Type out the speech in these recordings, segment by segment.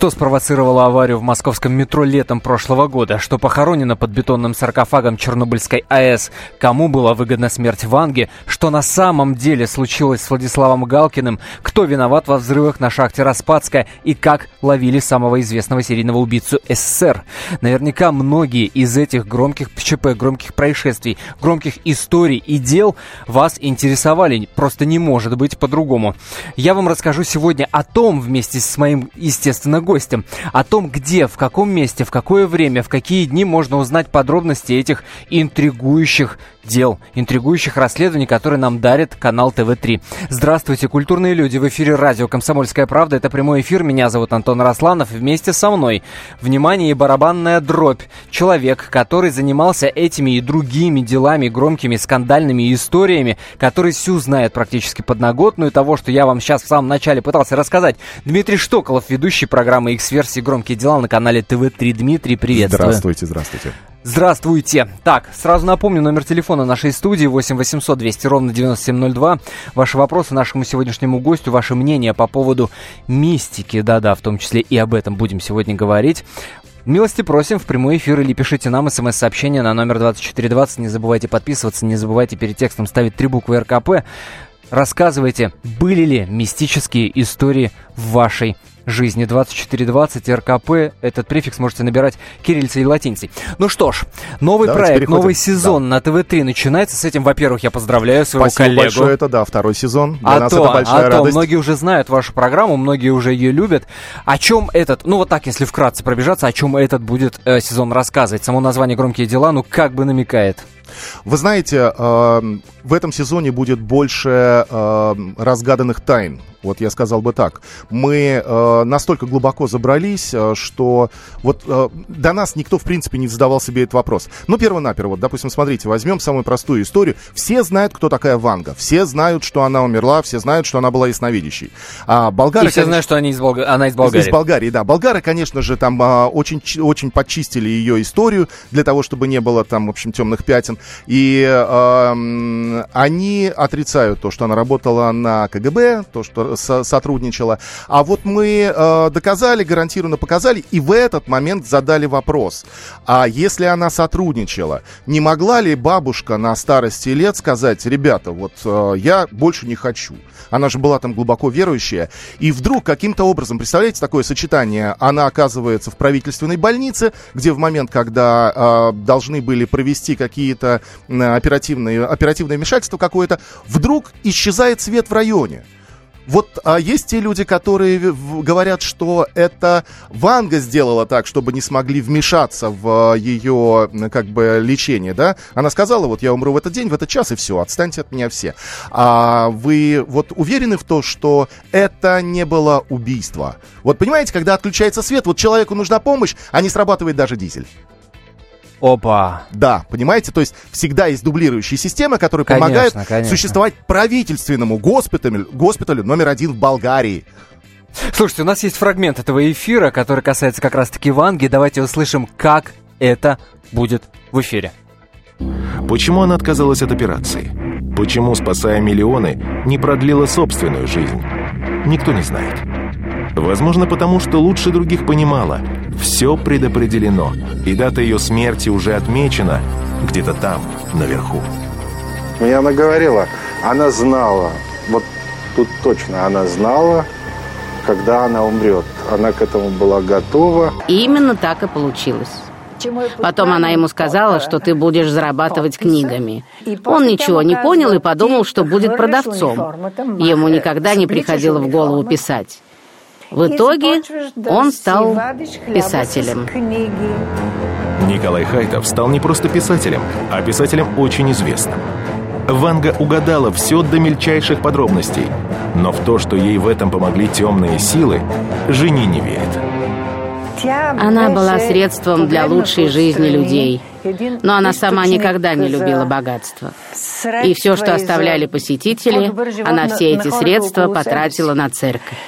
Что спровоцировало аварию в московском метро летом прошлого года? Что похоронено под бетонным саркофагом Чернобыльской АЭС? Кому была выгодна смерть Ванги? Что на самом деле случилось с Владиславом Галкиным? Кто виноват во взрывах на шахте Распадская? И как ловили самого известного серийного убийцу СССР? Наверняка многие из этих громких ЧП, громких происшествий, громких историй и дел вас интересовали. Просто не может быть по-другому. Я вам расскажу сегодня о том, вместе с моим, естественно, гостем. О том, где, в каком месте, в какое время, в какие дни можно узнать подробности этих интригующих дел, интригующих расследований, которые нам дарит канал ТВ-3. Здравствуйте, культурные люди, в эфире радио «Комсомольская правда», это прямой эфир, меня зовут Антон Росланов, вместе со мной, внимание и барабанная дробь, человек, который занимался этими и другими делами, громкими скандальными историями, который всю знает практически подноготную того, что я вам сейчас в самом начале пытался рассказать. Дмитрий Штоколов, ведущий программы X-версии «Громкие дела» на канале ТВ-3. Дмитрий, приветствую. Здравствуйте, здравствуйте. Здравствуйте. Так, сразу напомню номер телефона нашей студии 8 800 200 ровно 9702. Ваши вопросы нашему сегодняшнему гостю, ваше мнение по поводу мистики, да-да, в том числе и об этом будем сегодня говорить. Милости просим в прямой эфир или пишите нам смс-сообщение на номер 2420. Не забывайте подписываться, не забывайте перед текстом ставить три буквы РКП. Рассказывайте, были ли мистические истории в вашей жизни 2420 РКП. Этот префикс можете набирать кириллицей и латиницей. Ну что ж, новый Давайте проект, переходим. новый сезон на ТВ-3 начинается. С этим, во-первых, я поздравляю своего Спасибо коллегу. большое, это да, второй сезон. Для А нас то, это большая а то, радость. многие уже знают вашу программу, многие уже ее любят. О чем этот, ну вот так, если вкратце пробежаться, о чем этот будет э, сезон рассказывать? Само название «Громкие дела», ну как бы намекает. Вы знаете, э, в этом сезоне будет больше э, разгаданных тайн. Вот я сказал бы так. Мы э, настолько глубоко забрались, э, что вот э, до нас никто, в принципе, не задавал себе этот вопрос. Ну, перво-наперво, вот, допустим, смотрите, возьмем самую простую историю. Все знают, кто такая Ванга. Все знают, что она умерла, все знают, что она была ясновидящей. А болгары, И все конечно, знают, что они из Болга- она из Болгарии. из Болгарии, да. Болгары, конечно же, там а, очень, очень подчистили ее историю для того, чтобы не было там, в общем, темных пятен. И м, они отрицают то, что она работала на КГБ, то, что со- сотрудничала. А вот мы а, доказали, гарантированно показали, и в этот момент задали вопрос. А если она сотрудничала, не могла ли бабушка на старости лет сказать, ребята, вот а, я больше не хочу. Она же была там глубоко верующая. И вдруг каким-то образом, представляете, такое сочетание, она оказывается в правительственной больнице, где в момент, когда э, должны были провести какие-то оперативные, оперативное вмешательство какое-то, вдруг исчезает свет в районе. Вот а есть те люди, которые говорят, что это Ванга сделала так, чтобы не смогли вмешаться в ее м, как бы лечение, да? Она сказала, вот я умру в этот день, в этот час, и все, отстаньте от меня все. А вы вот уверены в том, что это не было убийство? Вот понимаете, когда отключается свет, вот человеку нужна помощь, а не срабатывает даже дизель. Опа. Да, понимаете, то есть всегда есть дублирующие системы, которые Конечно, помогают конечно. существовать правительственному госпиталю, госпиталю номер один в Болгарии. Слушайте, у нас есть фрагмент этого эфира, который касается как раз-таки Ванги. Давайте услышим, как это будет в эфире. Почему она отказалась от операции? Почему, спасая миллионы, не продлила собственную жизнь? Никто не знает. Возможно, потому что лучше других понимала. Все предопределено, и дата ее смерти уже отмечена где-то там, наверху. Мне она говорила, она знала, вот тут точно она знала, когда она умрет. Она к этому была готова. И именно так и получилось. Потом она ему сказала, что ты будешь зарабатывать книгами. Он ничего не понял и подумал, что будет продавцом. Ему никогда не приходило в голову писать. В итоге он стал писателем. Николай Хайтов стал не просто писателем, а писателем очень известным. Ванга угадала все до мельчайших подробностей, но в то, что ей в этом помогли темные силы, Жени не верит. Она была средством для лучшей жизни людей, но она сама никогда не любила богатство. И все, что оставляли посетители, она все эти средства потратила на церковь.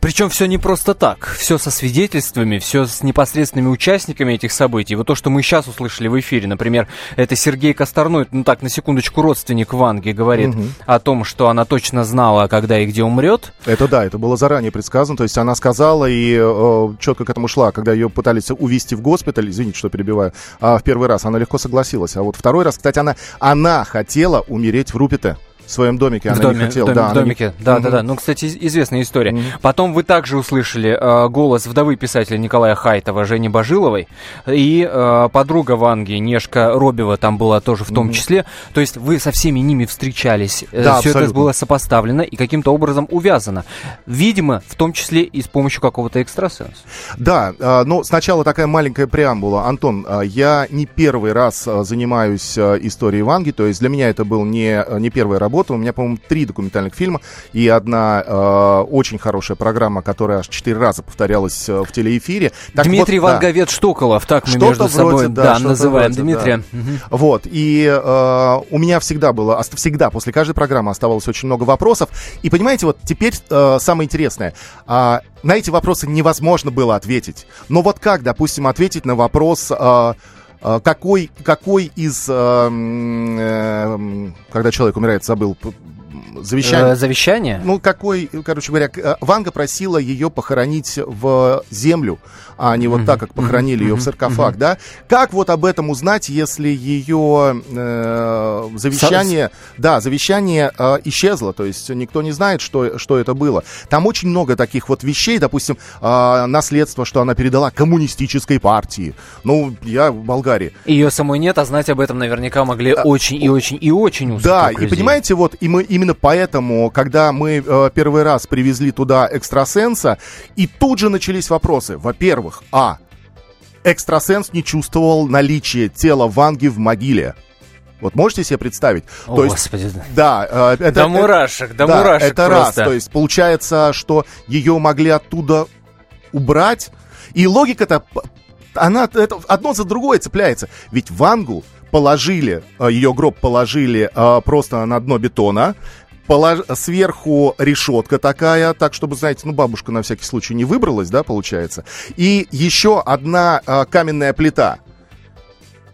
Причем все не просто так, все со свидетельствами, все с непосредственными участниками этих событий. Вот то, что мы сейчас услышали в эфире, например, это Сергей Косторной, ну так, на секундочку, родственник Ванги, говорит угу. о том, что она точно знала, когда и где умрет. Это да, это было заранее предсказано, то есть она сказала и э, четко к этому шла, когда ее пытались увезти в госпиталь, извините, что перебиваю, а в первый раз она легко согласилась, а вот второй раз, кстати, она, она хотела умереть в Рупите в своем домике. Она в доме, не хотела. Доме, да, в домике. Не... Да, угу. да, да. Ну, кстати, известная история. Угу. Потом вы также услышали э, голос вдовы писателя Николая Хайтова, Жени Бажиловой, и э, подруга Ванги, Нешка Робева, там была тоже в том угу. числе. То есть вы со всеми ними встречались. Э, да, Все это было сопоставлено и каким-то образом увязано. Видимо, в том числе и с помощью какого-то экстрасенса. Да, э, но сначала такая маленькая преамбула. Антон, э, я не первый раз э, занимаюсь э, историей Ванги, то есть для меня это был не, не первая работа работа. У меня, по-моему, три документальных фильма и одна э, очень хорошая программа, которая аж четыре раза повторялась э, в телеэфире. Так Дмитрий вот, Ванговец да. Штоколов, так мы что между собой вроде, да, да, называем вроде, Дмитрия. Да. Угу. Вот, и э, у меня всегда было, всегда после каждой программы оставалось очень много вопросов. И понимаете, вот теперь э, самое интересное. Э, на эти вопросы невозможно было ответить. Но вот как, допустим, ответить на вопрос... Э, какой, какой из, э, э, когда человек умирает, забыл завещание. Э, завещание? Ну, какой, короче говоря, э, Ванга просила ее похоронить в землю, а не вот так, как похоронили ее в саркофаг, да? Как вот об этом узнать, если ее э, завещание, да, завещание э, исчезло, то есть никто не знает, что, что это было. Там очень много таких вот вещей, допустим, э, наследство, что она передала коммунистической партии. Ну, я в Болгарии. Ее самой нет, а знать об этом наверняка могли а, очень и очень и очень узкий Да, и понимаете, вот и мы именно поэтому, когда мы э, первый раз привезли туда экстрасенса, и тут же начались вопросы. Во-первых, а. Экстрасенс не чувствовал наличие тела Ванги в могиле. Вот можете себе представить? О, то есть, Господи. Да, э, это, до мурашек, до да, мурашек это просто. раз. То есть получается, что ее могли оттуда убрать. И логика-то, она это одно за другое цепляется. Ведь Вангу положили, э, ее гроб положили э, просто на дно бетона, полож... сверху решетка такая, так, чтобы, знаете, ну, бабушка на всякий случай не выбралась, да, получается. И еще одна э, каменная плита.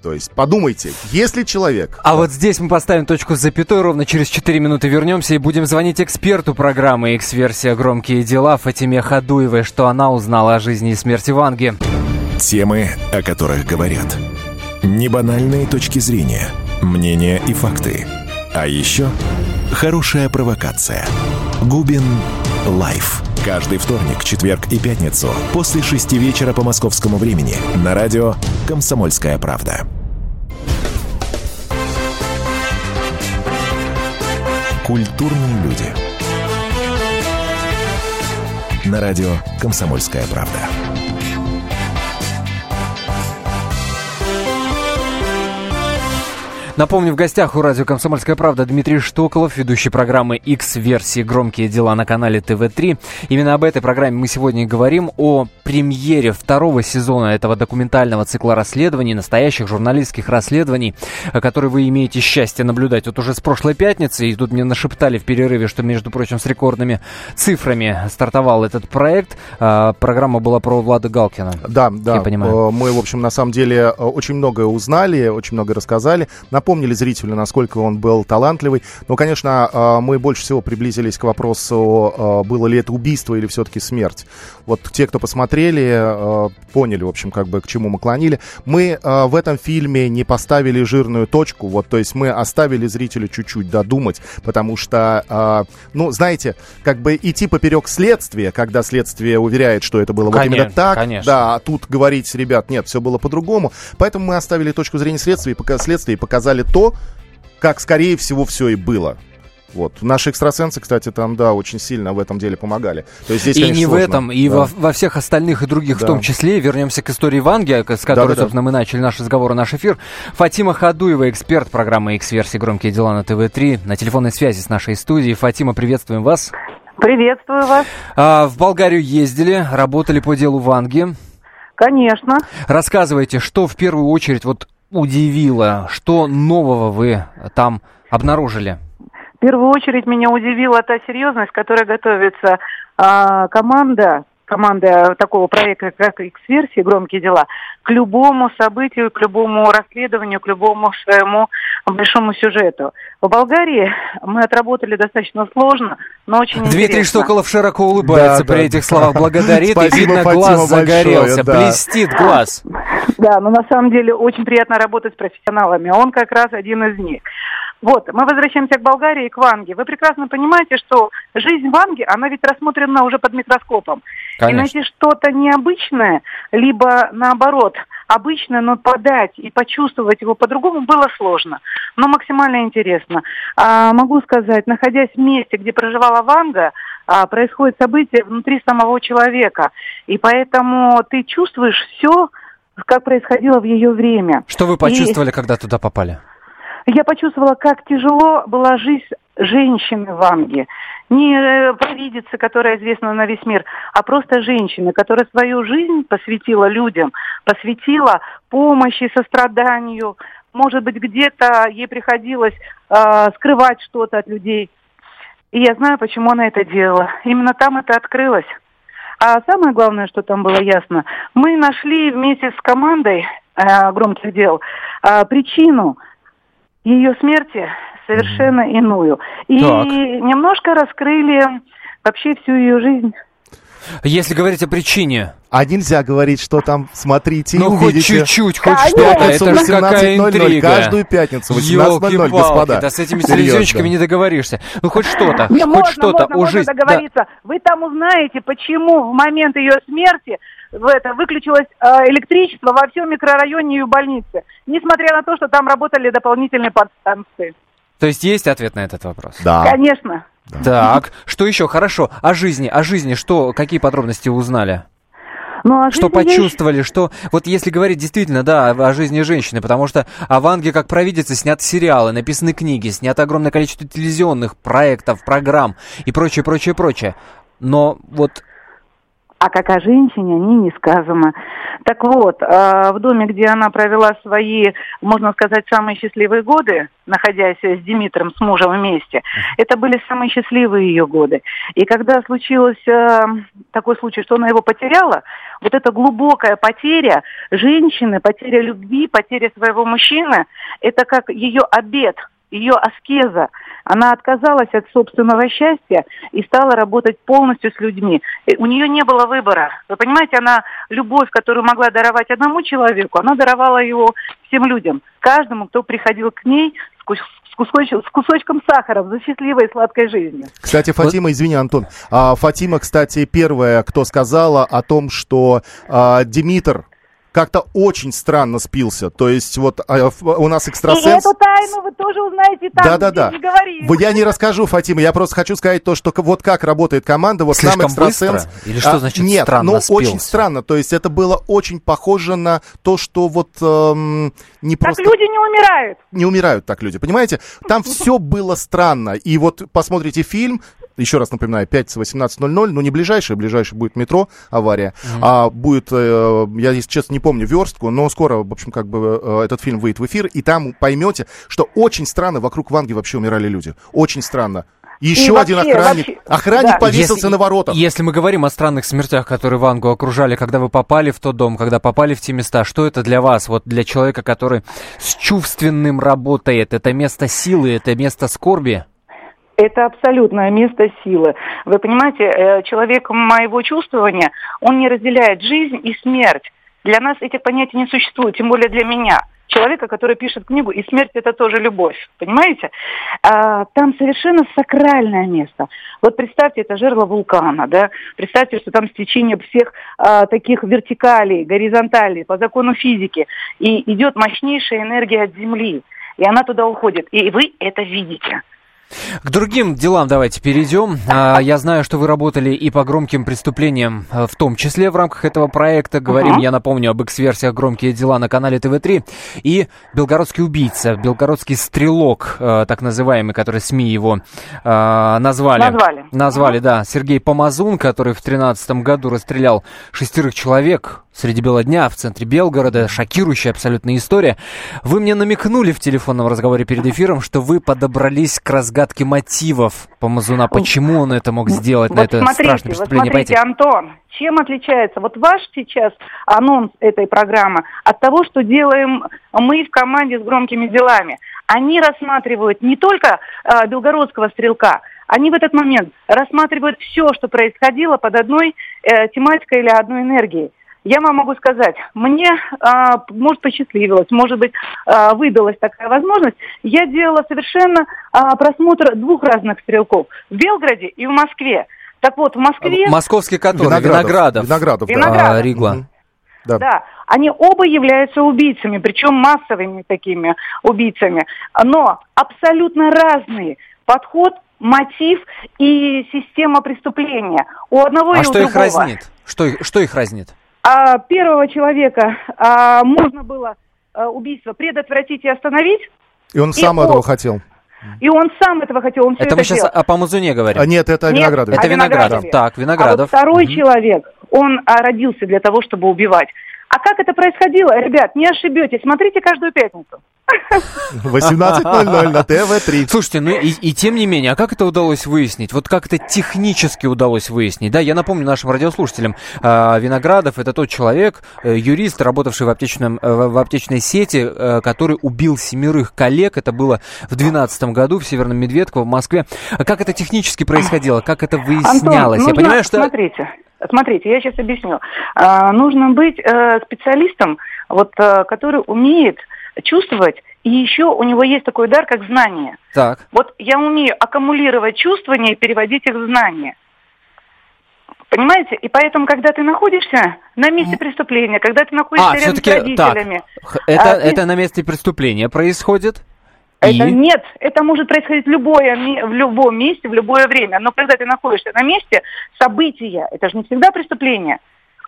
То есть подумайте, если человек... А вот здесь мы поставим точку с запятой, ровно через 4 минуты вернемся и будем звонить эксперту программы X-версия «Громкие дела» Фатиме Хадуевой, что она узнала о жизни и смерти Ванги. Темы, о которых говорят. Небанальные точки зрения, мнения и факты. А еще Хорошая провокация. Губин Live. Каждый вторник, четверг и пятницу после шести вечера по московскому времени на радио «Комсомольская правда». Культурные люди. На радио «Комсомольская правда». Напомню, в гостях у радио «Комсомольская правда» Дмитрий Штоколов, ведущий программы X-версии «Громкие дела» на канале ТВ-3. Именно об этой программе мы сегодня говорим, о премьере второго сезона этого документального цикла расследований, настоящих журналистских расследований, которые вы имеете счастье наблюдать вот уже с прошлой пятницы. И тут мне нашептали в перерыве, что, между прочим, с рекордными цифрами стартовал этот проект. А, программа была про Влада Галкина. Да, да. Я понимаю. Э, мы, в общем, на самом деле э, очень многое узнали, очень много рассказали напомнили зрителю, насколько он был талантливый. Но, конечно, а, мы больше всего приблизились к вопросу, а, было ли это убийство или все-таки смерть. Вот те, кто посмотрели, а, поняли, в общем, как бы к чему мы клонили. Мы в этом фильме не поставили жирную точку, вот, то есть мы оставили зрителю чуть-чуть додумать, потому что, ну, знаете, как бы идти поперек следствия, когда следствие уверяет, что это было конечно, вот именно так, конечно. да, а тут говорить, ребят, нет, все было по-другому. Поэтому мы оставили точку зрения следствия и, следствия и показали показали то, как, скорее всего, все и было. Вот. Наши экстрасенсы, кстати, там, да, очень сильно в этом деле помогали. То есть здесь, и конечно, не сложно. в этом, и да. во, во всех остальных и других да. в том числе. Вернемся к истории Ванги, с которой, да, да, собственно, да. мы начали наш разговор, наш эфир. Фатима Хадуева, эксперт программы X-версии «Громкие дела» на ТВ-3, на телефонной связи с нашей студией. Фатима, приветствуем вас. Приветствую вас. А, в Болгарию ездили, работали по делу Ванги. Конечно. Рассказывайте, что в первую очередь вот удивило? Что нового вы там обнаружили? В первую очередь меня удивила та серьезность, которая готовится а, команда команда такого проекта, как «Эксверсии», «Громкие дела», к любому событию, к любому расследованию, к любому своему большому сюжету. В Болгарии мы отработали достаточно сложно, но очень Дмитрий интересно. Штоколов широко улыбается Да, при да. этих словах, благодарит, и Спасибо, видно, Фатима, глаз большое, загорелся, да. блестит глаз. Да, но на самом деле очень приятно работать с профессионалами. Он как раз один из них. Вот, мы возвращаемся к Болгарии и к Ванге. Вы прекрасно понимаете, что жизнь Ванги, она ведь рассмотрена уже под микроскопом. И Конечно. найти что-то необычное, либо наоборот, обычное, но подать и почувствовать его по-другому было сложно, но максимально интересно. А, могу сказать, находясь в месте, где проживала Ванга, а, происходит событие внутри самого человека. И поэтому ты чувствуешь все, как происходило в ее время. Что вы почувствовали, когда туда попали? Я почувствовала, как тяжело была жизнь женщины в Анге. Не э, провидицы, которая известна на весь мир, а просто женщины, которая свою жизнь посвятила людям, посвятила помощи, состраданию. Может быть, где-то ей приходилось э, скрывать что-то от людей. И я знаю, почему она это делала. Именно там это открылось. А самое главное, что там было ясно, мы нашли вместе с командой э, громких дел э, причину ее смерти совершенно иную. И Так. немножко раскрыли вообще всю ее жизнь. Если говорить о причине, А нельзя говорить, что там смотрите ну и хоть увидите. чуть-чуть, хоть что-то, это же какая 18:00, интрига. каждую пятницу 18:00, Ёлки-палки, господа. Да с этими телевизионщиками не договоришься. Ну хоть что-то, Не, хоть можно, что-то можно, можно жизни. Да. договориться. Вы там узнаете, почему в момент ее смерти в это выключилось э, электричество во всем микрорайоне ее больницы, несмотря на то, что там работали дополнительные подстанции. То есть есть ответ на этот вопрос? Да. Конечно. Так, что еще? Хорошо. О жизни, о жизни, что, какие подробности узнали? Ну, а Что жизнь есть- почувствовали, что... Вот если говорить действительно, да, о, о жизни женщины, потому что о Ванге как провидице сняты сериалы, написаны книги, снято огромное количество телевизионных проектов, программ и прочее, прочее, прочее. Но вот А как о женщине, о ней не сказано. Так вот, э, в доме, где она провела свои, можно сказать, самые счастливые годы, находясь с Димитром, с мужем вместе, это были самые счастливые ее годы. И когда случилось э, такой случай, что она его потеряла, вот эта глубокая потеря женщины, потеря любви, потеря своего мужчины, это как ее обед, ее аскеза. Она отказалась от собственного счастья и стала работать полностью с людьми. И у нее не было выбора. Вы понимаете, она любовь, которую могла даровать одному человеку, она даровала его всем людям. Каждому, кто приходил к ней с кусоч- с кусочком сахара за счастливой и сладкой жизнью. Кстати, Фатима, извини, Антон. А, Фатима, кстати, первая, кто сказала о том, что а, Димитр как-то очень странно спился. То есть вот а, у нас И экстрасенс... эту тайну вы тоже узнаете там, Да-да-да. не говорили. Вот Я не расскажу, Фатима, я просто хочу сказать то, что вот как работает команда, вот Слишком сам экстрасенс. быстро? Или что А, значит Нет, странно ну спился? очень странно, то есть это было очень похоже на то, что вот эм, не Так просто... люди не умирают. не умирают так люди, понимаете? Там все было странно. И вот посмотрите фильм, еще раз напоминаю, пятница 18.00, ну не ближайший, ближайший будет метро, авария, а будет, э, я, если честно, не помню верстку, но скоро, в общем, как бы э, этот фильм выйдет в эфир, и там поймете, что очень странно вокруг Ванги вообще умирали люди. Очень странно. Еще И один вообще, охранник. вообще, охранник да. повесился на воротах. Если мы говорим о странных смертях, которые Вангу окружали, когда вы попали в тот дом, когда попали в те места, что это для вас, вот для человека, который с чувственным работает? Это место силы, это место скорби? Это абсолютное место силы. Вы понимаете, э, человек моего чувствования, он не разделяет жизнь и смерть. Для нас этих понятий не существует, тем более для меня. Человека, который пишет книгу, и смерть это тоже любовь, понимаете? А, там совершенно сакральное место. Вот представьте, это жерло вулкана, да? Представьте, что там стечение всех а, таких вертикалей, горизонталей, по закону физики. И идет мощнейшая энергия от Земли. И она туда уходит. И вы это видите. К другим делам давайте перейдем. А, Я знаю, что вы работали и по громким преступлениям, а, в том числе в рамках этого проекта. Говорим, я напомню, об X-версиях «Громкие дела» на канале ТВ-3. И «Белгородский убийца», «Белгородский стрелок», э, так называемый, который СМИ его э, назвали. Назвали. Назвали, да. Сергей Помазун, который в 2013 году расстрелял шестерых человек среди бела дня в центре Белгорода. Шокирующая абсолютная история. Вы мне намекнули в телефонном разговоре перед эфиром, что вы подобрались к разгадке мотивов Помазуна. Почему он это мог сделать вот на это смотрите, страшное преступление? Вот смотрите, Антон, чем отличается вот ваш сейчас анонс этой программы от того, что делаем мы в команде с громкими делами? Они рассматривают не только э, белгородского стрелка, они в этот момент рассматривают все, что происходило под одной э, тематикой или одной энергией. Я вам могу сказать, мне, а, может, посчастливилось, может быть, а, выдалась такая возможность. Я делала совершенно а, просмотр двух разных стрелков в Белгороде и в Москве. Так вот, в Москве... Московский который? Виноградов. Виноградов, Виноградов да. А, Ригла. Да. Да, они оба являются убийцами, причем массовыми такими убийцами. Но абсолютно разный подход, мотив и система преступления. У одного А и у что другого. их разнит? Что, их- что их разнит? А первого человека а, можно было а, убийство предотвратить и остановить, И он И сам он- этого хотел. и он сам этого хотел, он все Это это, мы сейчас делал. о Помазуне говорим. А нет, это Нет, Виноградов. Это о Виноградов. Виноградове. Так, А вот Виноградов. второй Мгм. человек, он а, родился для того, чтобы убивать. А как это происходило, ребят, не ошибетесь, смотрите каждую пятницу. 18.00 на ТВ-3. Слушайте, ну и, и тем не менее, а как это удалось выяснить? Вот как это технически удалось выяснить? Да, я напомню нашим радиослушателям, а, Виноградов это тот человек, э, юрист, работавший в, аптечном, э, в аптечной сети, э, который убил семерых коллег. Это было в 2012 году в Северном Медведково в Москве. А Как это технически происходило? Как это выяснялось? Антон, я нужно- понимаю, что... Смотрите, смотрите, я сейчас объясню. А, нужно быть э, специалистом, вот, э, который умеет чувствовать, и еще у него есть такой дар, как знание. Так. Вот я умею аккумулировать чувствования и переводить их в знания. Понимаете? И поэтому, когда ты находишься на месте преступления, когда ты находишься А, рядом с так. родителями, Х- Это, а, ты- это на месте преступления происходит? Это И? нет, это может происходить в, любое, в любом месте, в любое время. Но когда ты находишься на месте, события, это же не всегда преступление.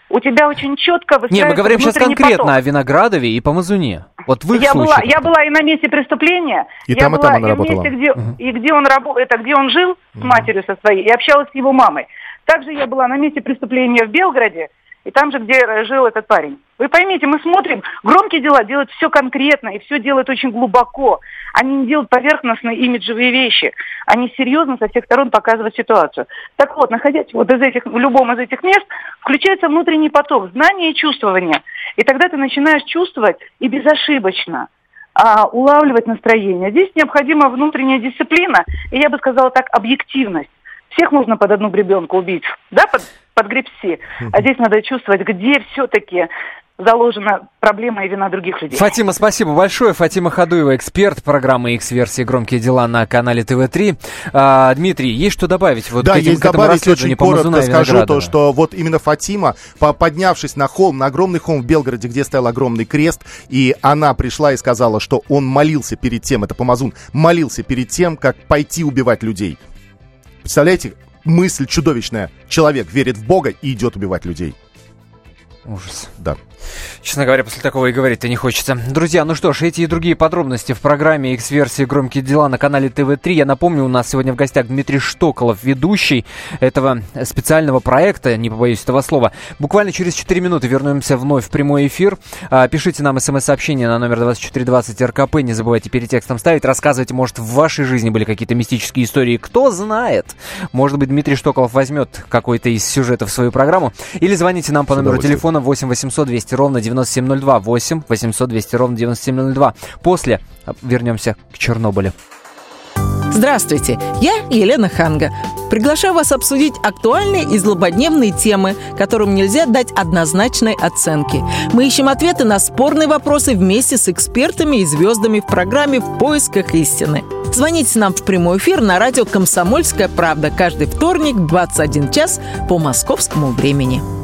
У тебя очень четко Не, мы говорим сейчас конкретно поток. о Виноградове и Помазуне. Вот в их я была, я была и на месте преступления, И я там, и была там она и в работала. месте, где, и где он работал, это где он жил с матерью со своей, и общалась с его мамой. Также я была на месте преступления в Белгороде, и там же, где жил этот парень. Вы поймите, мы смотрим, громкие дела делают все конкретно, и все делают очень глубоко. Они не делают поверхностные имиджевые вещи. Они серьезно со всех сторон показывают ситуацию. Так вот, находясь вот из этих, в любом из этих мест, включается внутренний поток, знания и чувствования. И тогда ты начинаешь чувствовать и безошибочно а, улавливать настроение. Здесь необходима внутренняя дисциплина, и я бы сказала так, объективность. Всех можно под одну гребенку убить, да, под, подгребсти. А здесь надо чувствовать, где все-таки заложена проблема и вина других людей. Фатима, спасибо большое. Фатима Хадуева, эксперт программы X-версии «Громкие дела» на канале ТВ-3. А, Дмитрий, есть что добавить вот да, к, этим, есть к этому добавить очень Помазуна коротко скажу то, что вот именно Фатима, по- поднявшись на холм, на огромный холм в Белгороде, где стоял огромный крест, и она пришла и сказала, что он молился перед тем, это Помазун, молился перед тем, как пойти убивать людей. Представляете, мысль чудовищная. Человек верит в Бога и идет убивать людей. Ужас. Да. Честно говоря, после такого и говорить-то не хочется. Друзья, ну что ж, эти и другие подробности в программе X-версии «Громкие дела» на канале ТВ-3. Я напомню, у нас сегодня в гостях Дмитрий Штоколов, ведущий этого специального проекта, не побоюсь этого слова. Буквально через 4 минуты вернемся вновь в прямой эфир. А, Пишите нам смс-сообщение на номер 2420 РКП. Не забывайте перед текстом ставить. Рассказывайте, может, в вашей жизни были какие-то мистические истории. Кто знает? Может быть, Дмитрий Штоколов возьмет какой-то из сюжетов в свою программу. Или звоните нам по номеру телефона 8 800 200 ровно 9702. 8 800 200 ровно 9702. После а, вернемся к Чернобылю. Здравствуйте, я Елена Ханга. Приглашаю вас обсудить актуальные и злободневные темы, которым нельзя дать однозначной оценки. Мы ищем ответы на спорные вопросы вместе с экспертами и звездами в программе «В поисках истины». Звоните нам в прямой эфир на радио «Комсомольская правда» каждый вторник в 21 час по московскому времени.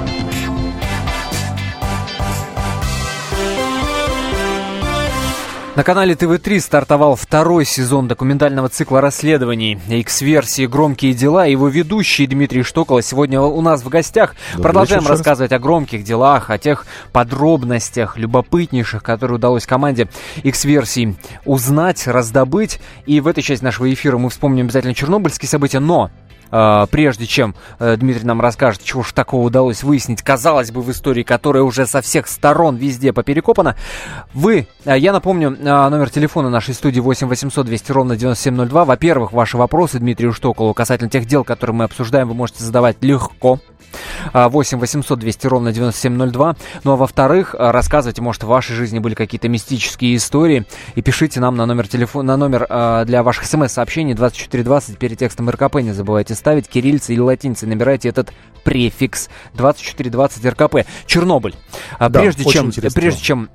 На канале ТВ-3 стартовал второй сезон документального цикла расследований X-версии «Громкие дела». Его ведущий Дмитрий Штокола сегодня у нас в гостях. Добрый Продолжаем вечер, рассказывать о громких делах, о тех подробностях, любопытнейших, которые удалось команде X-версии узнать, раздобыть. И в этой части нашего эфира мы вспомним обязательно чернобыльские события, но прежде чем э, Дмитрий нам расскажет, чего ж такого удалось выяснить, казалось бы, в истории, которая уже со всех сторон везде поперекопана, вы, э, я напомню, э, номер телефона нашей студии 8 800 200 ровно 9702. Во-первых, ваши вопросы Дмитрию Штоколу касательно тех дел, которые мы обсуждаем, вы можете задавать легко. 8 800 200 ровно 9702. Ну а во-вторых, э, рассказывайте, может, в вашей жизни были какие-то мистические истории. И пишите нам на номер телефона, на номер э, для ваших смс-сообщений 2420 перед текстом РКП. Не забывайте ставить кириллицы или латиницы. Набирайте этот префикс 2420 РКП. Чернобыль. А да, прежде, чем, прежде чем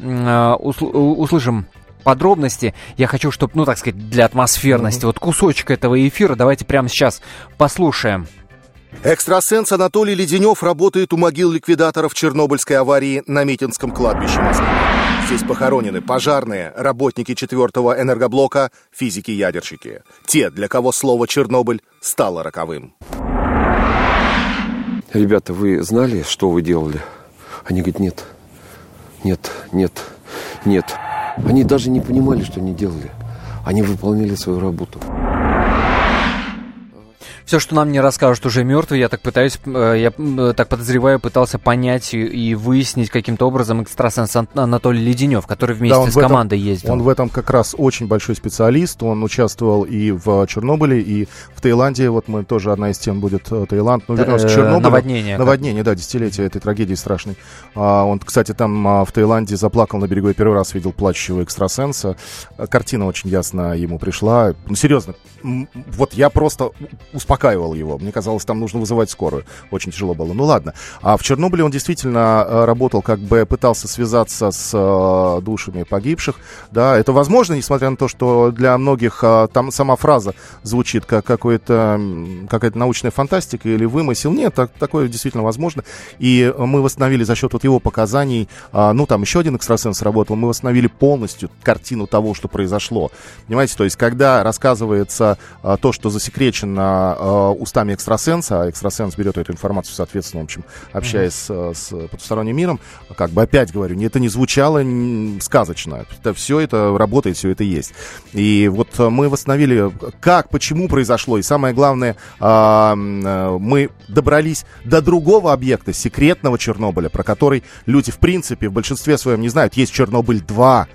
услышим подробности. Я хочу, чтобы, ну, так сказать, для атмосферности, mm-hmm. вот кусочек этого эфира давайте прямо сейчас послушаем. Экстрасенс Анатолий Леденев работает у могил ликвидаторов Чернобыльской аварии на Митинском кладбище Москвы. Здесь похоронены пожарные, работники четвертого энергоблока, физики-ядерщики. Те, для кого слово «Чернобыль» стало роковым. Ребята, вы знали, что вы делали? Они говорят, нет, нет, нет, нет. Они даже не понимали, что они делали. Они выполняли свою работу. Все, что нам не расскажут, уже мертвый. Я так пытаюсь, э, я э, так подозреваю, пытался понять и выяснить каким-то образом экстрасенс Анатолий Леденев, который вместе да, с командой этом, ездил. Он в этом как раз очень большой специалист. Он участвовал и в Чернобыле, и в Таиланде. Вот мы тоже одна из тем будет э, Таиланд. Ну, вернемся к Чернобылю. Наводнение. Наводнение, да, десятилетие этой трагедии страшной. А, он, кстати, там а, в Таиланде заплакал на берегу. Я первый раз видел плачущего экстрасенса. Картина очень ясно ему пришла. Ну, серьезно, вот я просто успокаивал его. Мне казалось, там нужно вызывать скорую. Очень тяжело было. Ну ладно. А в Чернобыле он действительно э, работал, как бы пытался связаться с э, душами погибших. Да, это возможно, несмотря на то, что для многих э, там сама фраза звучит как какой-то, какая-то научная фантастика или вымысел. Нет, так, такое действительно возможно. И мы восстановили за счет вот его показаний, ну там еще один экстрасенс работал, мы восстановили полностью картину того, что произошло. Понимаете, то есть когда рассказывается а, то, что засекречено а, устами экстрасенса, а экстрасенс берет эту информацию, соответственно, в общем, общаясь mm-hmm. с, с потусторонним миром, как бы опять говорю, это не звучало сказочно. Это все это работает, все это есть. И вот мы восстановили, как, почему произошло, и самое главное, мы добрались до другого объекта, секретного Чернобыля, про который люди, в принципе, в большинстве своем не знают. Есть Чернобыль 2,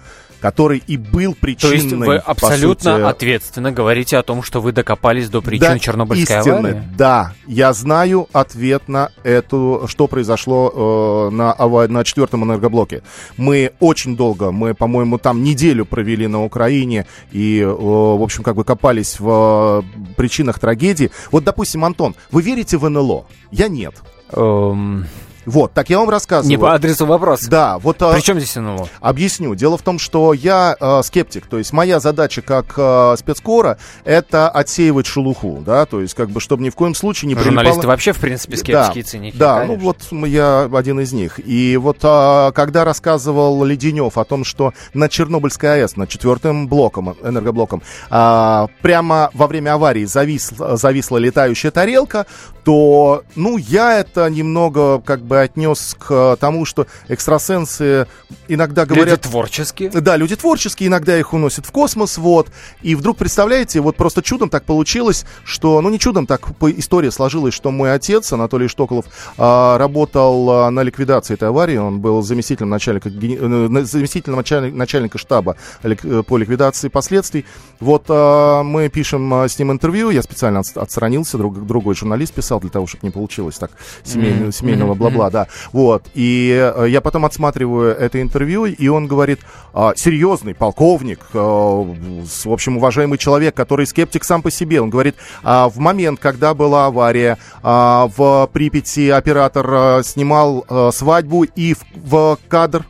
который и был причиной. То есть вы абсолютно сути... ответственно говорите о том, что вы докопались до причин да, Чернобыльской истинно, аварии? Да, я знаю ответ на эту, что произошло э, на, на четвертом энергоблоке. Мы очень долго, мы, по-моему, там неделю провели на Украине и, э, в общем, как бы копались в э, причинах трагедии. Вот, допустим, Антон, вы верите в НЛО? Я нет. Um... Вот, так я вам рассказываю. Не по адресу вопрос. Да, вот... А, При чем здесь НЛО? Объясню. Дело в том, что я э, скептик. То есть моя задача как э, спецкора это отсеивать шелуху, да, то есть как бы, чтобы ни в коем случае не прилипало... Журналисты вообще, в принципе, скептики да, циники. Да, ну вот я один из них. И вот э, когда рассказывал Леденев о том, что на Чернобыльской АЭС, на четвертым блоком, энергоблоком, э, прямо во время аварии завис, зависла летающая тарелка, то, ну, я это немного как бы отнес к тому, что экстрасенсы иногда говорят... Люди творческие. Да, люди творческие, иногда их уносят в космос, вот. И вдруг, представляете, вот просто чудом так получилось, что, ну, не чудом, так история сложилась, что мой отец, Анатолий Штоколов, а, работал а, на ликвидации этой аварии, он был заместителем начальника, э, заместителем начальника, начальника штаба э, по ликвидации последствий. Вот а, мы пишем с ним интервью, я специально отстранился, друг, другой журналист писал, для того, чтобы не получилось так семейного, mm-hmm. семейного бла-бла, mm-hmm. да. Вот. И э, я потом отсматриваю это интервью, и он говорит, э, серьезный полковник, э, в общем, уважаемый человек, который скептик сам по себе. Он говорит, э, в момент, когда была авария, э, в Припяти оператор э, снимал свадьбу, и в кадр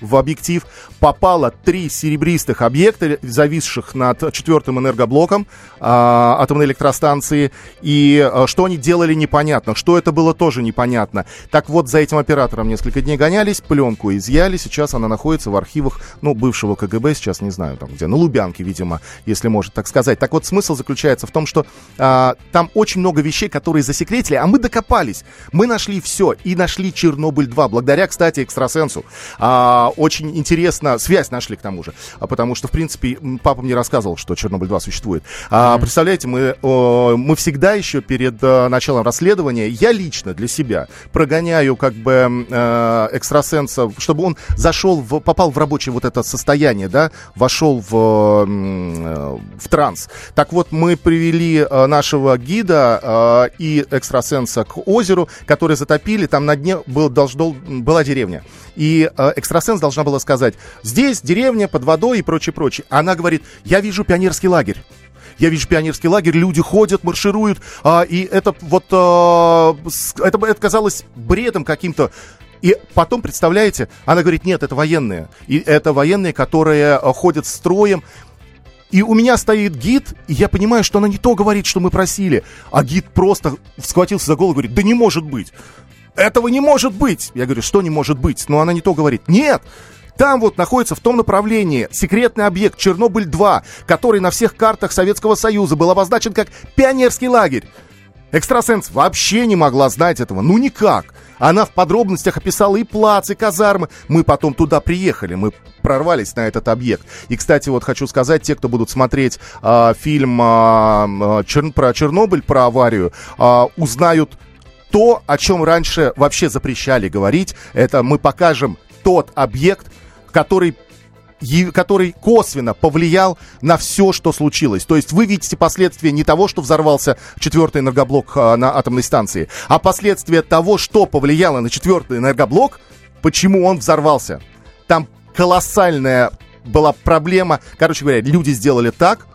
в объектив попало три серебристых объекта, зависших над четвертым энергоблоком э, атомной электростанции. И э, что они делали, непонятно. Что это было, тоже непонятно. Так вот, за этим оператором несколько дней гонялись, пленку изъяли. Сейчас она находится в архивах, ну, бывшего КГБ, сейчас не знаю там где, на Лубянке, видимо, если может так сказать. Так вот, смысл заключается в том, что э, там очень много вещей, которые засекретили, а мы докопались. Мы нашли все и нашли Чернобыль-2. Благодаря, кстати, экстрасенсу. А, очень интересно, связь нашли к тому же. А, потому что, в принципе, папа мне рассказывал, что Чернобыль-2 существует. Mm-hmm. Представляете, мы, мы всегда еще перед а, началом расследования, я лично для себя прогоняю как бы э, экстрасенса, чтобы он зашел, в, попал в рабочее вот это состояние, да, вошел в, э, в транс. Так вот, мы привели э, нашего гида э, и экстрасенса к озеру, который затопили, там на дне был, должно, была деревня. И э, экстрасенс должна была сказать, здесь деревня под водой и прочее, прочее. Она говорит, я вижу пионерский лагерь. Я вижу пионерский лагерь, люди ходят, маршируют, а, и это вот а, это, это казалось бредом каким-то. И потом, представляете, она говорит, нет, это военные. И это военные, которые а, ходят строем. И у меня стоит гид, и я понимаю, что она не то говорит, что мы просили. А гид просто схватился за голову и говорит, да не может быть. Этого не может быть. Я говорю, что не может быть? Но она не то говорит. Нет, там вот находится в том направлении секретный объект Чернобыль-2, который на всех картах Советского Союза был обозначен как пионерский лагерь. Экстрасенс вообще не могла знать этого, ну никак. Она в подробностях описала и плац, и казармы. Мы потом туда приехали, мы прорвались на этот объект. И, кстати, вот хочу сказать, те, кто будут смотреть э, фильм э, чер- про Чернобыль, про аварию, э, узнают то, о чем раньше вообще запрещали говорить. Это мы покажем тот объект, который который косвенно повлиял на все, что случилось. То есть вы видите последствия не того, что взорвался четвертый энергоблок а, на атомной станции, а последствия того, что повлияло на четвертый энергоблок, почему он взорвался. Там колоссальная была проблема. Короче говоря, люди сделали так,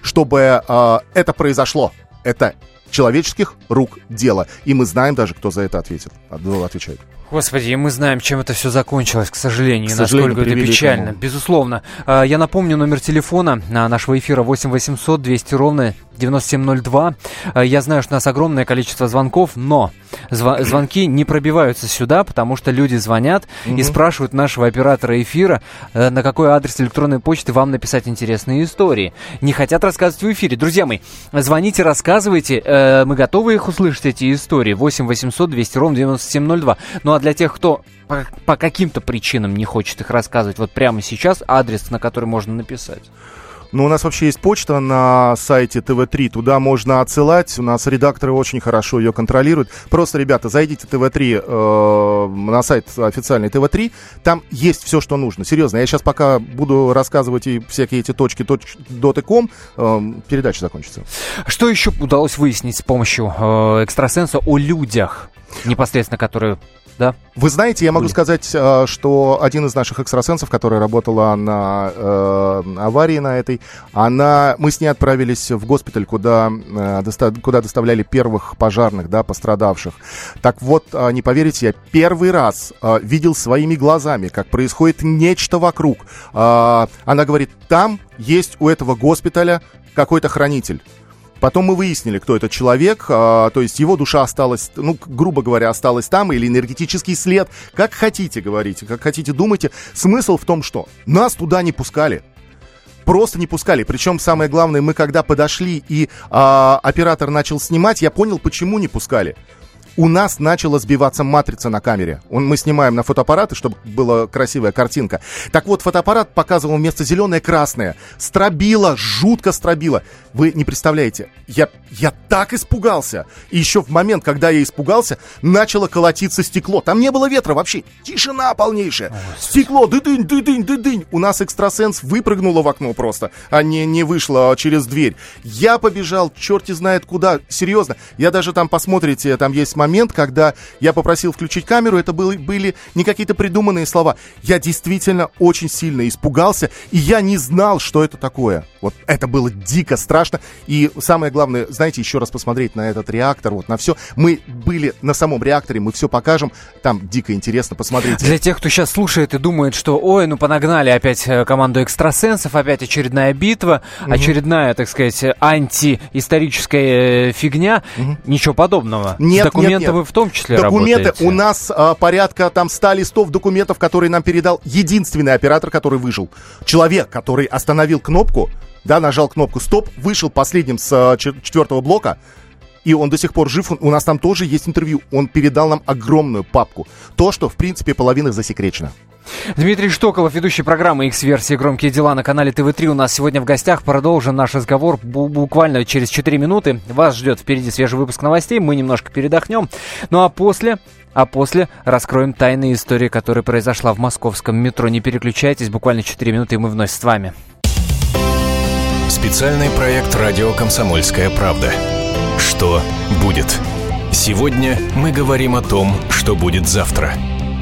чтобы э, это произошло. Это человеческих рук дело. И мы знаем даже, кто за это ответит, отвечает. Господи, и мы знаем, чем это все закончилось, к сожалению, к сожалению насколько это печально. Безусловно. А, я напомню номер телефона нашего эфира 8 800 200 ровно 9702. А, я знаю, что у нас огромное количество звонков, но зв- звонки не пробиваются сюда, потому что люди звонят mm-hmm. и спрашивают нашего оператора эфира, э, на какой адрес электронной почты вам написать интересные истории. Не хотят рассказывать в эфире. Друзья мои, звоните, рассказывайте. Э, мы готовы их услышать, эти истории. 8 800 200 ровно 9702. Ну а для тех, кто по, по каким-то причинам не хочет их рассказывать вот прямо сейчас, адрес, на который можно написать. Ну, у нас вообще есть почта на сайте ТВ3, туда можно отсылать. У нас редакторы очень хорошо ее контролируют. Просто, ребята, зайдите ТВ3 э, на сайт официальный ТВ3, там есть все, что нужно. Серьезно, я сейчас пока буду рассказывать и всякие эти точки, точ, доты э, передача закончится. Что еще удалось выяснить с помощью э, экстрасенса о людях, непосредственно которые да. Вы знаете, я могу Были. сказать, э, что один из наших экстрасенсов, которая работала на э, аварии на этой, она, мы с ней отправились в госпиталь, куда, э, доста, куда доставляли первых пожарных, да, пострадавших. Так вот, э, не поверите, я первый раз э, видел своими глазами, как происходит нечто вокруг. Э, она говорит, там есть у этого госпиталя какой-то хранитель. Потом мы выяснили, кто этот человек, а, то есть его душа осталась, ну, грубо говоря, осталась там, или энергетический след. Как хотите, говорите, как хотите, думайте. Смысл в том, что нас туда не пускали. Просто не пускали. Причем самое главное, мы когда подошли и а, оператор начал снимать, я понял, почему не пускали у нас начала сбиваться матрица на камере. Он, мы снимаем на фотоаппараты, чтобы была красивая картинка. Так вот, фотоаппарат показывал вместо зеленое красное. Стробило, жутко стробило. Вы не представляете, я, я так испугался. И еще в момент, когда я испугался, начало колотиться стекло. Там не было ветра вообще. Тишина полнейшая. Стекло, дыдынь, дыдынь, дыдынь. У нас экстрасенс выпрыгнула в окно просто, а не, не вышла через дверь. Я побежал, черти знает куда. Серьезно, я даже там, посмотрите, там есть момент, когда я попросил включить камеру, это были, были не какие-то придуманные слова. Я действительно очень сильно испугался, и я не знал, что это такое. Вот это было дико страшно. И самое главное, знаете, еще раз посмотреть на этот реактор, вот на все. Мы были на самом реакторе, мы все покажем. Там дико интересно, посмотреть. Для тех, кто сейчас слушает и думает, что, ой, ну понагнали опять э, команду экстрасенсов, опять очередная битва, угу. очередная, так сказать, антиисторическая э, фигня. Угу. Ничего подобного. Нет, Документы нет, вы в том числе Документы. работаете. У нас а, порядка там 100 листов документов, которые нам передал единственный оператор, который выжил. Человек, который остановил кнопку, да, нажал кнопку «Стоп», вышел последним с а, четвертого блока, и он до сих пор жив. У нас там тоже есть интервью. Он передал нам огромную папку. То, что, в принципе, половина засекречено. Дмитрий Штоколов, ведущий программы X-версии «Громкие дела» на канале ТВ-3 у нас сегодня в гостях. Продолжим наш разговор буквально через 4 минуты. Вас ждет впереди свежий выпуск новостей. Мы немножко передохнем. Ну а после а после раскроем тайные истории, которая произошла в московском метро. Не переключайтесь, буквально 4 минуты, и мы вновь с вами. Специальный проект «Радио Комсомольская правда». Что будет? Сегодня мы говорим о том, что будет завтра.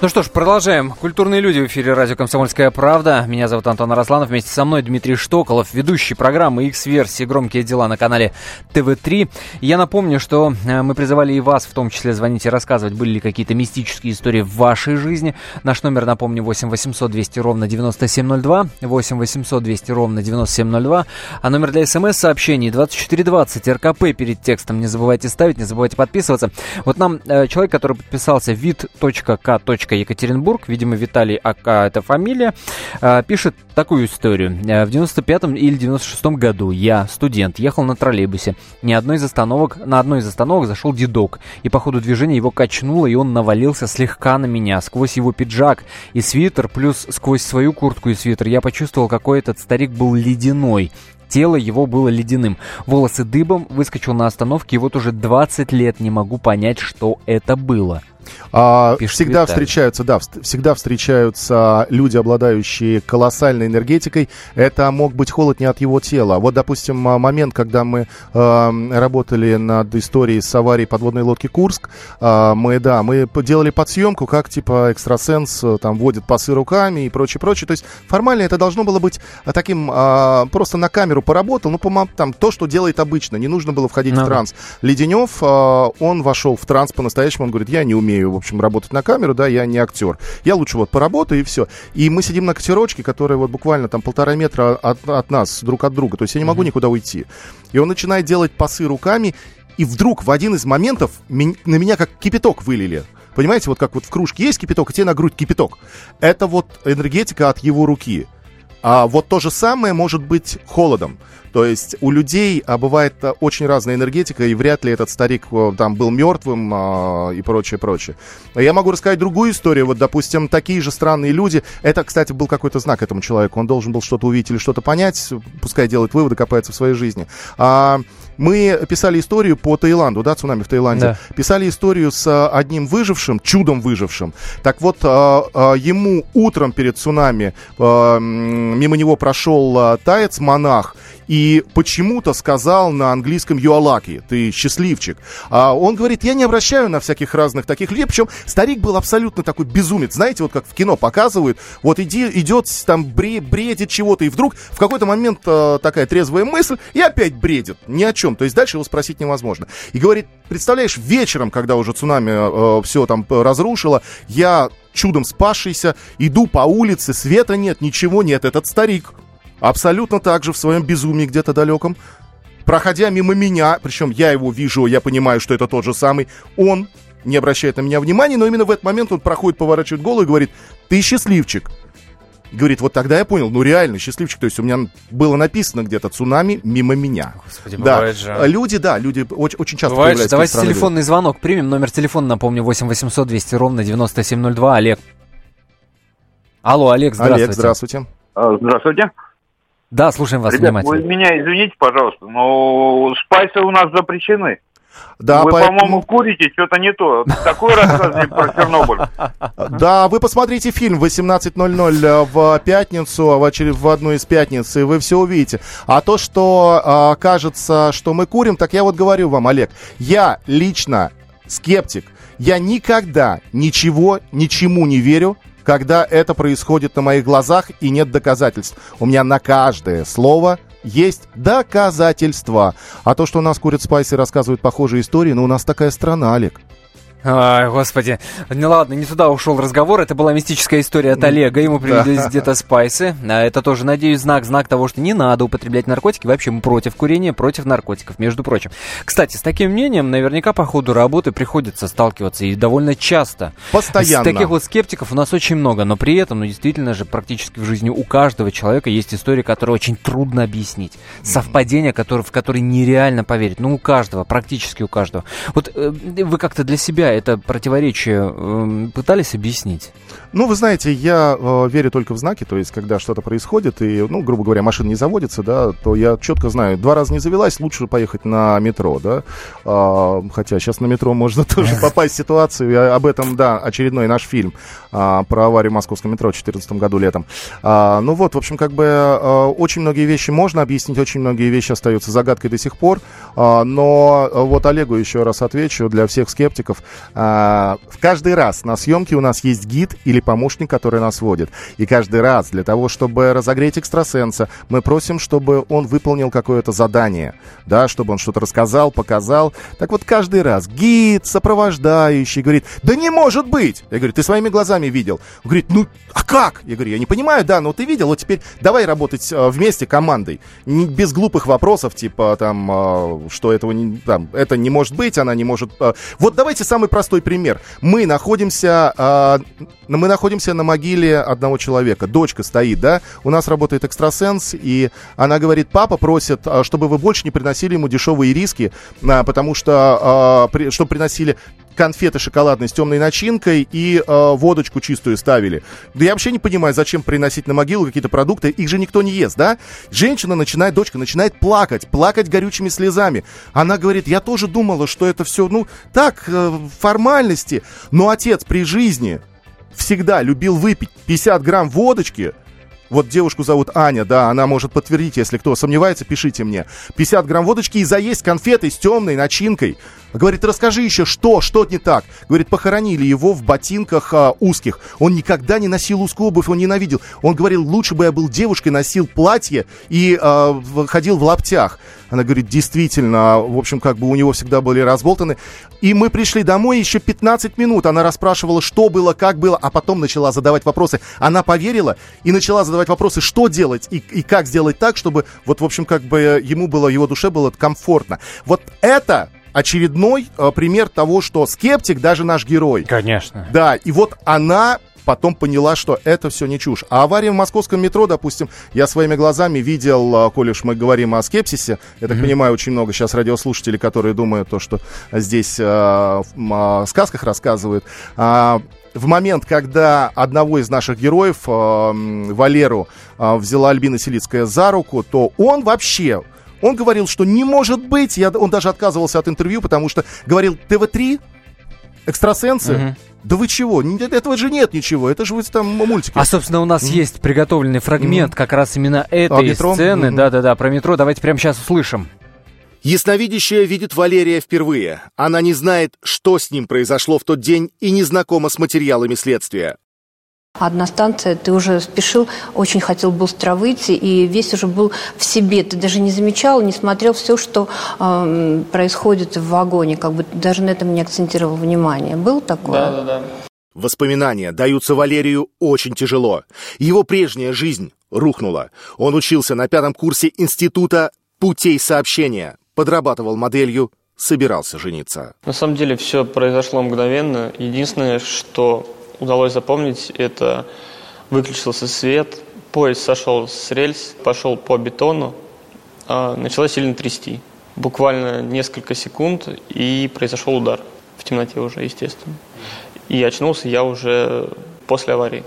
Ну что ж, продолжаем. Культурные люди в эфире радио «Комсомольская правда». Меня зовут Антон Арасланов. Вместе со мной Дмитрий Штоколов, ведущий программы X-версии «Громкие дела» на канале ТВ-3. Я напомню, что э, мы призывали и вас в том числе звонить и рассказывать, были ли какие-то мистические истории в вашей жизни. Наш номер, напомню, 8 800 200 ровно 9702, 8 800 200 ровно 9702, а номер для смс-сообщений 2420, РКП перед текстом не забывайте ставить, не забывайте подписываться. Вот нам э, человек, который подписался вид.к Екатеринбург, видимо, Виталий АК это фамилия, а, пишет такую историю. «Э, в 95-м или 96-м году я, студент, ехал на троллейбусе. Ни одной из остановок, на одной из остановок зашел дедок, и по ходу движения его качнуло, и он навалился слегка на меня. Сквозь его пиджак и свитер, плюс сквозь свою куртку и свитер, я почувствовал, какой этот старик был ледяной. Тело его было ледяным. Волосы дыбом, выскочил на остановке, и вот уже 20 лет не могу понять, что это было. А, всегда Виталий. встречаются, да, всегда встречаются люди, обладающие колоссальной энергетикой. Это мог быть холод не от его тела. Вот, допустим, момент, когда мы э, работали над историей с аварией подводной лодки Курск, э, мы, да, мы делали подсъемку, как типа экстрасенс э, там водит пасы руками и прочее, прочее. То есть формально это должно было быть таким э, просто на камеру поработал, ну, по, там то, что делает обычно. Не нужно было входить Надо. в транс. Леденев, э, он вошел в транс по-настоящему, он говорит, я не умею умею, в общем, работать на камеру, да, я не актер. Я лучше вот поработаю и все. И мы сидим на катерочке, которая вот буквально там полтора метра от, от нас, друг от друга. То есть я не могу mm-hmm. никуда уйти. И он начинает делать пасы руками, и вдруг в один из моментов на меня как кипяток вылили. Понимаете, вот как вот в кружке есть кипяток, и тебе на грудь кипяток. Это вот энергетика от его руки. А вот то же самое может быть холодом. То есть у людей а, бывает а, очень разная энергетика, и вряд ли этот старик а, там был мертвым а, и прочее, прочее. Я могу рассказать другую историю. Вот, допустим, такие же странные люди. Это, кстати, был какой-то знак этому человеку. Он должен был что-то увидеть или что-то понять. Пускай делает выводы, копается в своей жизни. А, мы писали историю по Таиланду, да, цунами в Таиланде. Да. Писали историю с одним выжившим, чудом выжившим. Так вот, а, а, ему утром перед цунами а, мимо него прошел а, таец-монах, и почему-то сказал на английском «you are lucky», ты счастливчик. А он говорит, я не обращаю на всяких разных таких людей, причем старик был абсолютно такой безумец, знаете, вот как в кино показывают, вот иди, идет там бре, бредит чего-то, и вдруг в какой-то момент э, такая трезвая мысль, и опять бредит, ни о чем, то есть дальше его спросить невозможно. И говорит, представляешь, вечером, когда уже цунами э, все там разрушило, я чудом спасшийся, иду по улице, света нет, ничего нет, этот старик абсолютно так же в своем безумии где-то далеком, проходя мимо меня, причем я его вижу, я понимаю, что это тот же самый, он не обращает на меня внимания, но именно в этот момент он проходит, поворачивает голову и говорит, ты счастливчик. говорит, вот тогда я понял, ну реально, счастливчик. То есть у меня было написано где-то цунами мимо меня. Господи, да. бывает же. Люди, да, люди очень, очень часто Бывает же. появляются. Давайте телефонный звонок примем. Номер телефона, напомню, 8 800 200 ровно 9702. Олег. Алло, Олег, здравствуйте. Олег, здравствуйте. А, Здравствуйте. Да, слушаем вас Ребят, внимательно. вы меня извините, пожалуйста, но спайсы у нас запрещены. Да, вы, поэтому- по-моему, курите что-то не то. Такой рассказывали про Чернобыль. Да, вы посмотрите фильм в 18.00 в пятницу, в, очер- в одну из пятниц, и вы все увидите. А то, что а, кажется, что мы курим, так я вот говорю вам, Олег, я лично скептик. Я никогда ничего, ничему не верю, когда это происходит на моих глазах и нет доказательств. У меня на каждое слово есть доказательства. А то, что у нас курят спайсы и рассказывают похожие истории, ну у нас такая страна, Олег. Ай, господи. Ну ладно, не туда ушел разговор. Это была мистическая история от Олега. Ему привезли где-то спайсы. А это тоже, надеюсь, знак, знак того, что не надо употреблять наркотики. Вообще мы против курения, против наркотиков, между прочим. Кстати, с таким мнением наверняка по ходу работы приходится сталкиваться и довольно часто. Постоянно. С таких вот скептиков у нас очень много, но при этом, ну, действительно же, практически в жизни у каждого человека есть история, которую очень трудно объяснить. Совпадение, в которое нереально поверить. Ну, у каждого, практически у каждого. Вот э, вы как-то для себя это противоречие э, пытались объяснить? Ну, вы знаете, я э, верю только в знаки, то есть, когда что-то происходит, и, ну, грубо говоря, машина не заводится, да, то я четко знаю, два раза не завелась, лучше поехать на метро, да, А, хотя сейчас на метро можно тоже попасть в ситуацию, и об этом, да, очередной наш фильм а, про аварию московского метро в 2014 году летом. А, ну вот, в общем, как бы э, очень многие вещи можно объяснить, очень многие вещи остаются загадкой до сих пор, а, но э, вот Олегу еще раз отвечу, для всех скептиков, а, каждый раз на съемке у нас есть гид или помощник, который нас водит. И каждый раз для того, чтобы разогреть экстрасенса, мы просим, чтобы он выполнил какое-то задание, да, чтобы он что-то рассказал, показал. Так вот, каждый раз гид, сопровождающий, говорит, да не может быть! Я говорю, ты своими глазами видел. Он говорит, ну, а как? Я говорю, я не понимаю, да, но ты видел, вот теперь давай работать э, вместе командой. Не, без глупых вопросов, типа, там, э, что этого не, там, это не может быть, она не может... э. Вот давайте самый простой пример. Мы находимся, э, мы находимся на могиле одного человека. Дочка стоит, да, у нас работает экстрасенс, и она говорит, папа просит, э, чтобы вы больше не приносили ему дешевые риски, э, потому что, э, при- чтобы приносили конфеты шоколадные с темной начинкой и э, водочку чистую ставили. Да я вообще не понимаю, зачем приносить на могилу какие-то продукты, их же никто не ест, да? Женщина начинает, дочка начинает плакать, плакать горючими слезами. Она говорит, я тоже думала, что это все, ну, так, э, формальности, но отец при жизни всегда любил выпить 50 грамм водочки, вот девушку зовут Аня, да, она может подтвердить, если кто сомневается, пишите мне. 50 грамм водочки и заесть конфетой с темной начинкой. Говорит, расскажи еще, что, что не так. Говорит, похоронили его в ботинках а, узких. Он никогда не носил узкую обувь, он ненавидел. Он говорил, лучше бы я был девушкой, носил платье и а, ходил в лаптях. Она говорит, действительно, в общем, как бы у него всегда были разболтаны. И мы пришли домой еще 15 минут. Она расспрашивала, что было, как было, а потом начала задавать вопросы. Она поверила и начала задавать вопросы, что делать и, и как сделать так, чтобы вот, в общем, как бы ему было, его душе было комфортно. Вот это очередной э, пример того, что скептик даже наш герой. Конечно. Да, и вот она потом поняла, что это все не чушь. А авария в московском метро, допустим, я своими глазами видел, а, коли уж мы говорим о скепсисе, я так понимаю, очень много сейчас радиослушателей, которые думают то, что здесь а, в сказках рассказывают. А, в момент, когда одного из наших героев, м, Валеру, а, взяла Альбина Селицкая за руку, то он вообще он говорил, что не может быть, я, он даже отказывался от интервью, потому что говорил, ТВ-3, экстрасенсы, Мгм. да вы чего? Н- Этого же нет ничего. Это же вы там мультики. А, собственно, у нас есть приготовленный фрагмент как раз именно этой А, метро? сцены. Да-да-да, про метро. Давайте прямо сейчас услышим. Ясновидящая видит Валерия впервые. Она не знает, что с ним произошло в тот день и не знакома с материалами следствия. Одна станция, ты уже спешил, очень хотел быстро выйти, и весь уже был в себе. Ты даже не замечал, не смотрел все, что эм, происходит в вагоне, как бы даже на этом не акцентировал внимание. Был такое? Воспоминания даются Валерию очень тяжело. Его прежняя жизнь рухнула. Он учился на пятом курсе института путей сообщения, подрабатывал моделью, собирался жениться. На самом деле все произошло мгновенно. Единственное, что удалось запомнить, это выключился свет, поезд сошел с рельс, пошел по бетону, а, начала сильно трясти. Буквально несколько секунд, и произошел удар. В темноте уже, естественно. И очнулся я уже после аварии.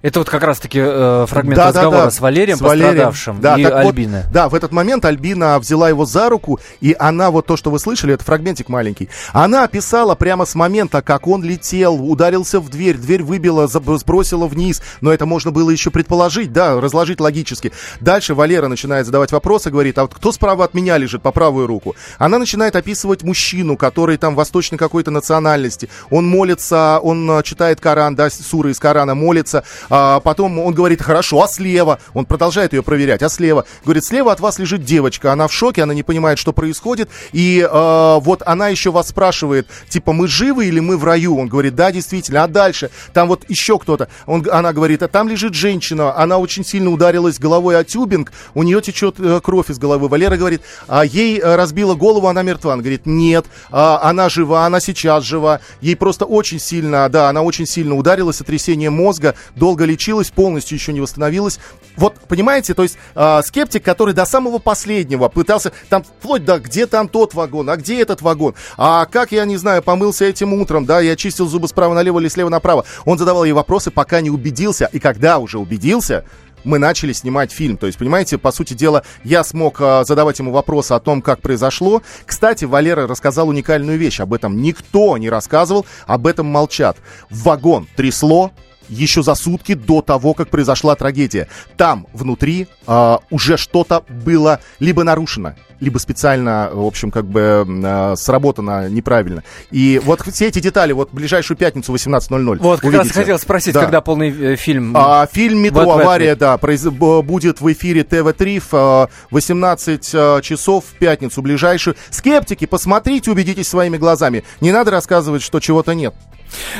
Это вот как раз-таки э, фрагмент да, разговора да, да. с Валерием, с пострадавшим, да, и Альбиной. Вот, да, в этот момент Альбина взяла его за руку, и она, вот то, что вы слышали, это фрагментик маленький, она описала прямо с момента, как он летел, ударился в дверь, дверь выбила, сбросила вниз, но это можно было еще предположить, да, разложить логически. Дальше Валера начинает задавать вопросы, говорит, а вот кто справа от меня лежит, по правую руку? Она начинает описывать мужчину, который там восточной какой-то национальности, он молится, он э, читает Коран, да, суры из Корана, молится, а потом он говорит, хорошо, а слева? Он продолжает ее проверять, а слева? Говорит, слева от вас лежит девочка, она в шоке, она не понимает, что происходит. И э, вот она еще вас спрашивает, типа, мы живы или мы в раю? Он говорит, да, действительно. А дальше? Там вот еще кто-то. Он, она говорит, а там лежит женщина, она очень сильно ударилась головой о тюбинг, у нее течет э, кровь из головы. Валера говорит, а ей э, разбила голову, она мертва. Он говорит, нет, а, она жива, она сейчас жива. Ей просто очень сильно, да, она очень сильно ударилась, сотрясение мозга, долго лечилась, полностью еще не восстановилась. Вот, понимаете, то есть э, скептик, который до самого последнего пытался, там, вплоть до, где там тот вагон, а где этот вагон, а как, я не знаю, помылся этим утром, да, я чистил зубы справа налево или слева направо. Он задавал ей вопросы, пока не убедился, и когда уже убедился, мы начали снимать фильм. То есть, понимаете, по сути дела, я смог э, задавать ему вопросы о том, как произошло. Кстати, Валера рассказал уникальную вещь. Об этом никто не рассказывал, об этом молчат. Вагон трясло, еще за сутки до того, как произошла трагедия. Там, внутри, э, уже что-то было либо нарушено, либо специально, в общем, как бы э, сработано неправильно. И вот все эти детали, вот ближайшую пятницу 18.00 Вот, как увидите. раз хотел спросить, да. когда полный э, фильм? А, фильм «Метро. Вот Авария», да, произ... будет в эфире ТВ-3 в э, 18 э, часов в пятницу ближайшую. Скептики, посмотрите, убедитесь своими глазами. Не надо рассказывать, что чего-то нет.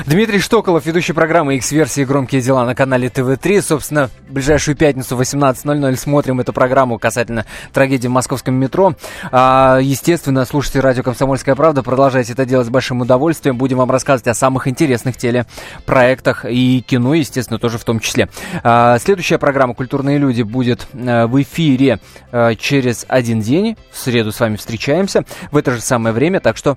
Дмитрий Штоколов, ведущий программы X-версии «Громкие дела» на канале ТВ-3. Собственно, в ближайшую пятницу в 18.00 смотрим эту программу касательно трагедии в московском метро. А, естественно, слушайте радио «Комсомольская правда». Продолжайте это делать с большим удовольствием. Будем вам рассказывать о самых интересных телепроектах и кино, естественно, тоже в том числе. А, следующая программа «Культурные люди» будет а, в эфире а, через один день. В среду с вами встречаемся в это же самое время, так что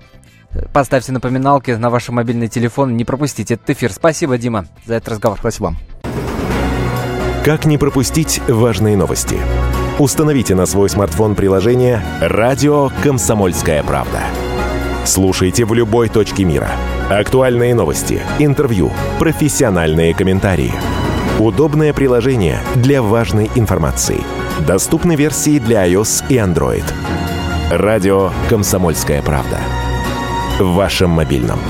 Поставьте напоминалки на ваш мобильный телефон, не пропустите этот эфир. Спасибо, Дима, за этот разговор. Спасибо вам. Как не пропустить важные новости? Установите на свой смартфон приложение «Радио Комсомольская правда». Слушайте в любой точке мира. Актуальные новости, интервью, профессиональные комментарии. Удобное приложение для важной информации. Доступны версии для iOS и Android. Радио «Комсомольская правда» в вашем мобильном.